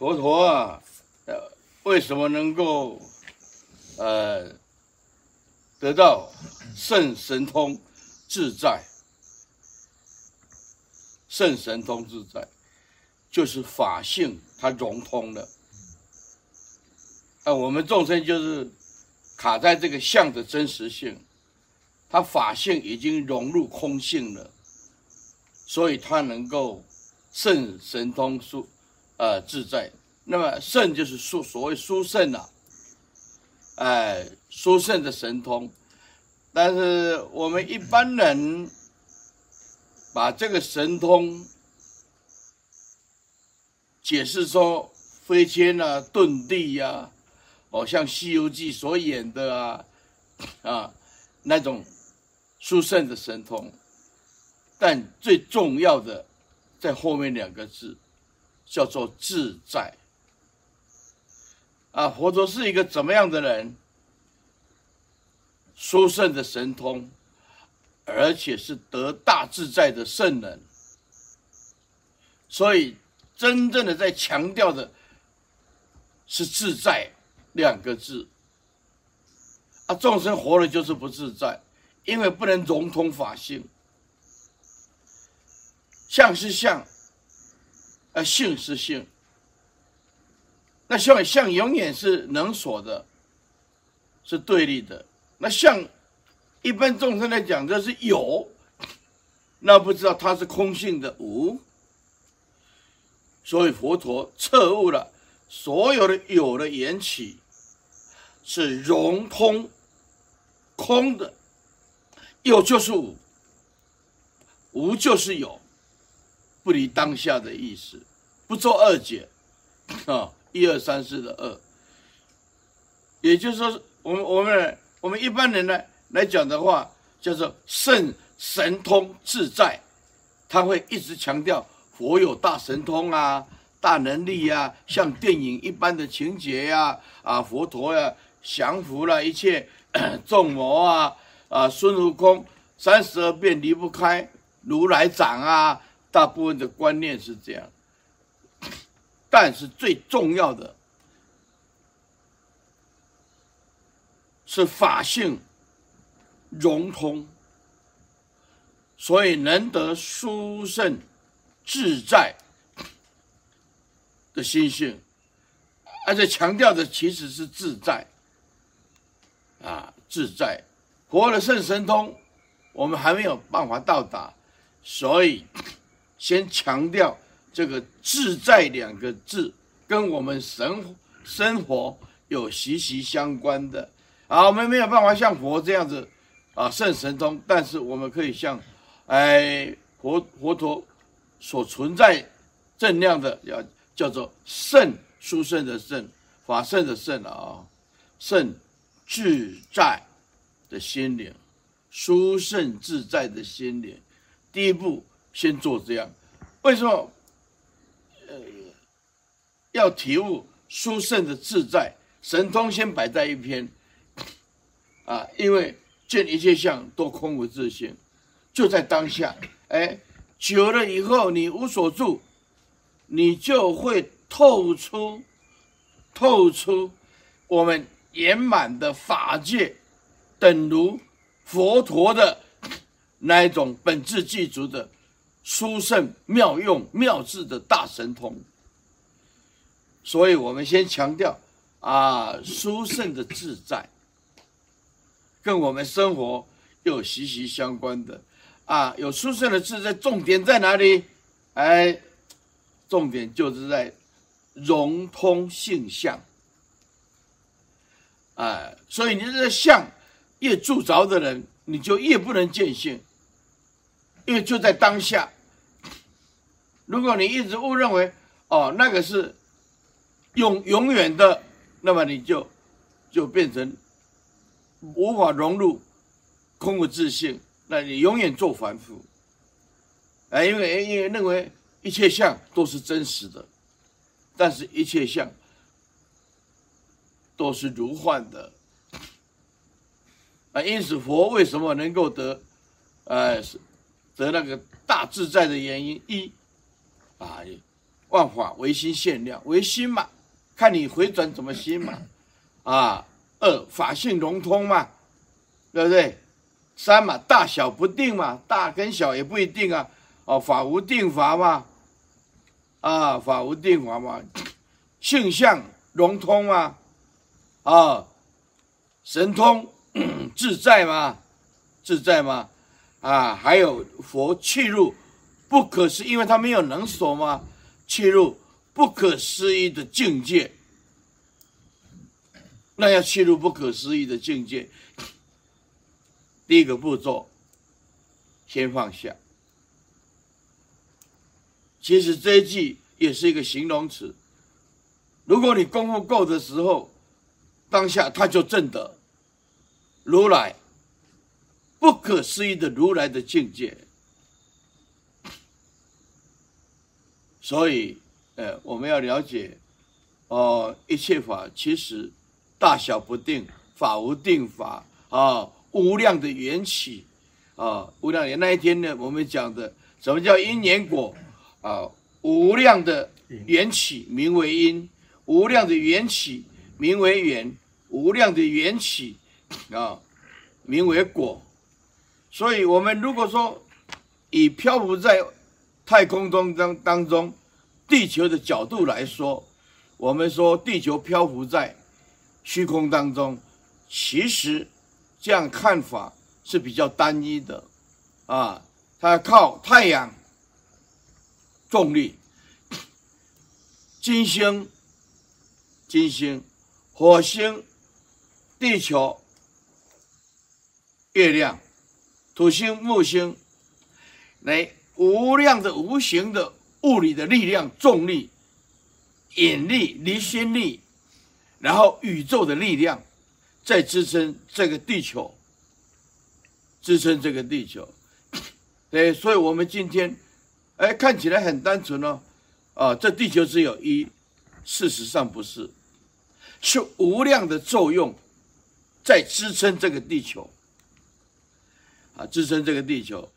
佛陀啊，呃，为什么能够呃得到圣神通自在？圣神通自在，就是法性它融通了。啊，我们众生就是卡在这个相的真实性，它法性已经融入空性了，所以它能够圣神通殊。呃，自在。那么圣就是殊，所谓殊胜啊，哎，殊胜的神通。但是我们一般人把这个神通解释说飞天啊、遁地呀、啊，哦，像《西游记》所演的啊，啊，那种殊胜的神通。但最重要的在后面两个字。叫做自在啊！佛陀是一个怎么样的人？殊胜的神通，而且是得大自在的圣人。所以，真正的在强调的是自在两个字啊！众生活了就是不自在，因为不能融通法性，相是相。啊，性是性，那相相永远是能所的，是对立的。那相一般众生来讲，就是有，那不知道它是空性的无。所以佛陀彻悟了，所有的有的缘起是融通空的，有就是无，无就是有。不离当下的意思，不做二解，啊，一二三四的二，也就是说，我们我们我们一般人呢来讲的话，叫做圣神通自在，他会一直强调佛有大神通啊，大能力呀、啊，像电影一般的情节呀、啊，佛陀呀、降服了一切 众魔啊，啊，孙悟空三十二变离不开如来掌啊。大部分的观念是这样，但是最重要的是法性融通，所以能得殊胜自在的心性，而且强调的其实是自在啊，自在。佛的圣神通，我们还没有办法到达，所以。先强调这个“自在”两个字，跟我们生生活有息息相关的啊。我们没有办法像佛这样子啊，圣神通，但是我们可以像哎佛佛陀所存在正量的，叫叫做圣殊胜的胜法胜的胜啊，圣自在的心灵，殊胜自在的心灵，第一步。先做这样，为什么？呃，要体悟殊胜的自在神通，先摆在一边啊，因为见一切相都空无自性，就在当下。哎，久了以后，你无所住，你就会透出透出我们圆满的法界，等如佛陀的那一种本自具足的。殊胜妙用妙智的大神通，所以我们先强调啊，殊胜的自在，跟我们生活有息息相关的啊，有殊胜的自在，重点在哪里？哎，重点就是在融通性相，哎，所以你这个相越住着的人，你就越不能见性。因为就在当下，如果你一直误认为哦，那个是永永远的，那么你就就变成无法融入空无自性，那你永远做凡夫。哎，因为因为认为一切相都是真实的，但是一切相都是如幻的。啊，因此佛为什么能够得，呃是。得那个大自在的原因一，啊，万法唯心限量，唯心嘛，看你回转怎么心嘛。啊，二法性融通嘛，对不对？三嘛，大小不定嘛，大跟小也不一定啊。哦，法无定法嘛，啊，法无定法嘛，性相融通嘛，啊，神通 自在嘛，自在嘛，啊，还有佛契入不可思议，因为他没有能所嘛，契入不可思议的境界。那要切入不可思议的境界，第一个步骤，先放下。其实这一句也是一个形容词。如果你功夫够的时候，当下他就证得如来不可思议的如来的境界。所以，呃，我们要了解，哦，一切法其实。大小不定，法无定法啊！无量的缘起啊！无量缘那一天呢？我们讲的什么叫因缘果啊？无量的缘起名为因，无量的缘起名为缘，无量的缘起啊名为果。所以，我们如果说以漂浮在太空中当当中，地球的角度来说，我们说地球漂浮在。虚空当中，其实这样看法是比较单一的，啊，它靠太阳重力、金星、金星、火星、地球、月亮、土星、木星，来无量的无形的物理的力量、重力、引力、离心力。然后宇宙的力量在支撑这个地球，支撑这个地球，对，所以我们今天，哎，看起来很单纯哦，啊，这地球只有一，事实上不是，是无量的作用在支撑这个地球，啊，支撑这个地球。